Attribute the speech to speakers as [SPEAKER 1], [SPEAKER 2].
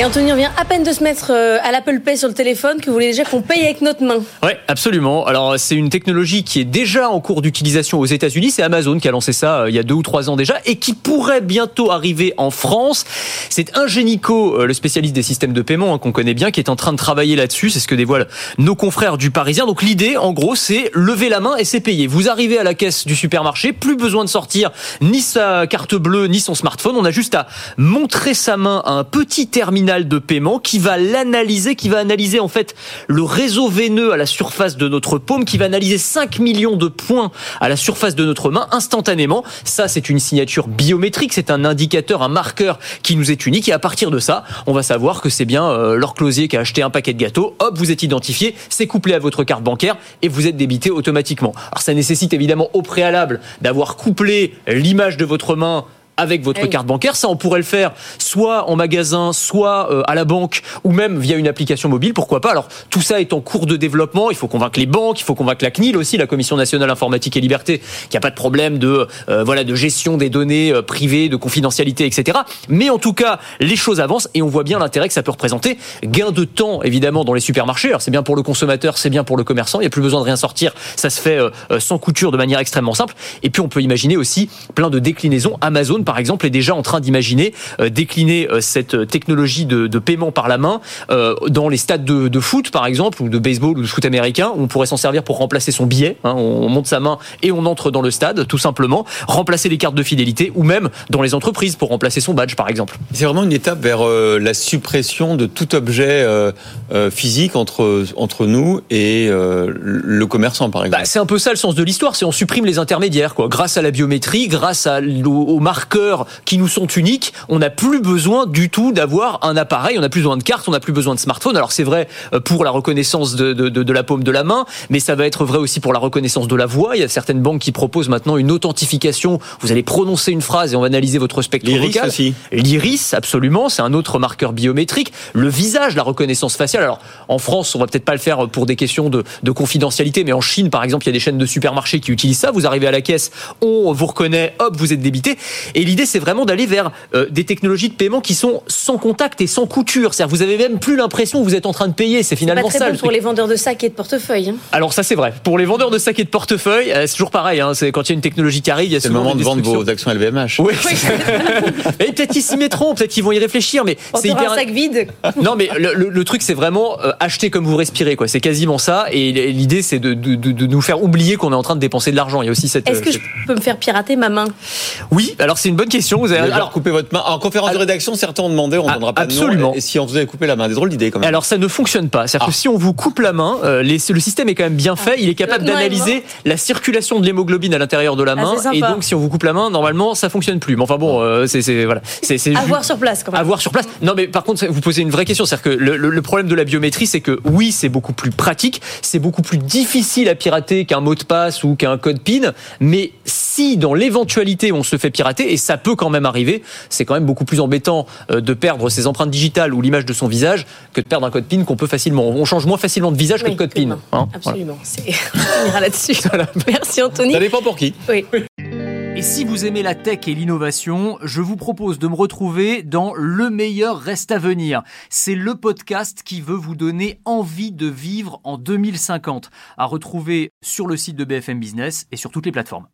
[SPEAKER 1] Et Anthony, on vient à peine de se mettre euh, à l'Apple Pay sur le téléphone que vous voulez déjà qu'on paye avec notre main.
[SPEAKER 2] Oui, absolument. Alors, c'est une technologie qui est déjà en cours d'utilisation aux États-Unis. C'est Amazon qui a lancé ça euh, il y a deux ou trois ans déjà et qui pourrait bientôt arriver en France. C'est Ingenico, euh, le spécialiste des systèmes de paiement hein, qu'on connaît bien, qui est en train de travailler là-dessus. C'est ce que dévoilent nos confrères du Parisien. Donc, l'idée, en gros, c'est lever la main et c'est payé. Vous arrivez à la caisse du supermarché, plus besoin de sortir ni sa carte bleue ni son smartphone. On a juste à montrer sa main à un petit terminal de paiement qui va l'analyser, qui va analyser en fait le réseau veineux à la surface de notre paume, qui va analyser 5 millions de points à la surface de notre main instantanément. Ça, c'est une signature biométrique, c'est un indicateur, un marqueur qui nous est unique et à partir de ça, on va savoir que c'est bien euh, leur closier qui a acheté un paquet de gâteaux. Hop, vous êtes identifié, c'est couplé à votre carte bancaire et vous êtes débité automatiquement. Alors ça nécessite évidemment au préalable d'avoir couplé l'image de votre main avec votre
[SPEAKER 1] Eh
[SPEAKER 2] carte bancaire. Ça, on pourrait le faire soit en magasin, soit euh, à la banque, ou même via une application mobile. Pourquoi pas Alors, tout ça est en cours de développement. Il faut convaincre les banques, il faut convaincre la CNIL aussi, la Commission nationale informatique et liberté, qui a pas de problème de euh, voilà de gestion des données euh, privées, de confidentialité, etc. Mais en tout cas, les choses avancent et on voit bien l'intérêt que ça peut représenter. Gain de temps, évidemment, dans les supermarchés. Alors, c'est bien pour le consommateur, c'est bien pour le commerçant. Il n'y a plus besoin de rien sortir. Ça se fait euh, sans couture de manière extrêmement simple. Et puis, on peut imaginer aussi plein de déclinaisons. Amazon, par exemple, est déjà en train d'imaginer euh, décliner euh, cette euh, technologie de, de paiement par la main dans les stades de, de foot, par exemple, ou de baseball ou de foot américain. où On pourrait s'en servir pour remplacer son billet. hein. on, on monte sa main et on entre dans le stade, tout simplement. Remplacer les cartes de fidélité ou même dans les entreprises pour remplacer son badge, par exemple.
[SPEAKER 3] C'est vraiment une étape vers euh, la suppression de tout objet euh, euh, physique entre, entre nous et le commerçant, par exemple.
[SPEAKER 2] Bah, c'est un peu ça le sens de l'histoire, c'est on supprime les intermédiaires, quoi. Grâce à la biométrie, grâce à, aux, aux marqueurs qui nous sont uniques, on n'a plus besoin du tout d'avoir un appareil, on n'a plus besoin de carte, on n'a plus besoin de smartphone. Alors c'est vrai euh, pour la reconnaissance de, de, de, de la paume de la main, mais ça va être vrai aussi pour la reconnaissance de la voix. Il y a certaines banques qui proposent maintenant une authentification. Vous allez prononcer une phrase et on va analyser votre spectre
[SPEAKER 3] L'iris
[SPEAKER 2] vocal.
[SPEAKER 3] aussi.
[SPEAKER 2] L'iris, absolument, c'est un autre marqueur biométrique. Le visage, la reconnaissance faciale. Alors, en France, on va peut-être pas le faire pour des questions de, de confidentialité, mais en Chine, par exemple, il y a des chaînes de supermarchés qui utilisent ça. Vous arrivez à la caisse, on vous reconnaît, hop, vous êtes débité. Et l'idée, c'est vraiment d'aller vers euh, des technologies de paiement qui sont sans contact et sans couture. C'est-à-dire, vous avez même plus l'impression que vous êtes en train de payer. C'est
[SPEAKER 1] C'est pas
[SPEAKER 2] finalement
[SPEAKER 1] très
[SPEAKER 2] ça.
[SPEAKER 1] bon
[SPEAKER 2] le
[SPEAKER 1] pour les vendeurs de sacs et de portefeuilles. hein.
[SPEAKER 2] Alors ça c'est vrai. Pour les vendeurs de sacs et de portefeuilles, euh, c'est toujours pareil. Hein. C'est quand il y a une technologie qui arrive, il y a
[SPEAKER 3] C'est le moment de vendre vos actions LVMH.
[SPEAKER 2] Oui. et peut-être qu'ils s'y mettront, peut-être qu'ils vont y réfléchir, mais
[SPEAKER 1] On
[SPEAKER 2] c'est hyper.
[SPEAKER 1] un sac vide.
[SPEAKER 2] Non, mais le, le- le truc, c'est vraiment euh, acheter comme vous respirez, quoi. C'est quasiment ça. Et l'idée, c'est de, de- de- de nous faire oublier qu'on est en train de dépenser de l'argent. Il y a aussi cette.
[SPEAKER 1] Est-ce que je peux me faire pirater ma main?
[SPEAKER 2] Oui. Alors c'est une bonne question. Vous avez.
[SPEAKER 3] allez
[SPEAKER 2] Alors,
[SPEAKER 3] couper votre main. En conférence de rédaction, certains ont demandé, on ne
[SPEAKER 2] Ah,
[SPEAKER 3] donnera pas de
[SPEAKER 2] absolument.
[SPEAKER 3] Et si on vous avait coupé la main, des drôles d'idées quand même.
[SPEAKER 2] alors ça ne fonctionne pas. C'est-à-dire
[SPEAKER 3] Ah.
[SPEAKER 2] que si on vous coupe la main, euh, les- le système est quand même bien fait. Il est capable d'analyser la circulation de l'hémoglobine à l'intérieur de la
[SPEAKER 1] Ah,
[SPEAKER 2] main.
[SPEAKER 1] c'est
[SPEAKER 2] et donc si on vous coupe la main, normalement, ça fonctionne plus. Mais enfin bon, euh, c'est c'est- voilà. C'est c'est
[SPEAKER 1] À voir sur place quand même.
[SPEAKER 2] à voir sur place. Non, mais par contre, vous posez une vraie question. C'est-à-dire que le, le- le problème de la biométrie, c'est que oui, c'est beaucoup plus pratique, c'est beaucoup plus difficile à pirater qu'un mot de passe ou qu'un code PIN. Mais si dans l'éventualité on se fait pirater, et ça peut quand même arriver, c'est quand même beaucoup plus embêtant euh, de perdre ses empreintes digitales ou l'image de son visage que de perdre un code PIN qu'on peut facilement. On change moins facilement de visage que de code PIN. hein.
[SPEAKER 1] Absolument. On ira là-dessus. Merci Anthony.
[SPEAKER 3] Ça dépend pour qui.
[SPEAKER 1] Oui.
[SPEAKER 2] Et si vous aimez la tech et l'innovation, je vous propose de me retrouver dans Le meilleur reste à venir. C'est le podcast qui veut vous donner envie de vivre en 2050, à retrouver sur le site de BFM Business et sur toutes les plateformes.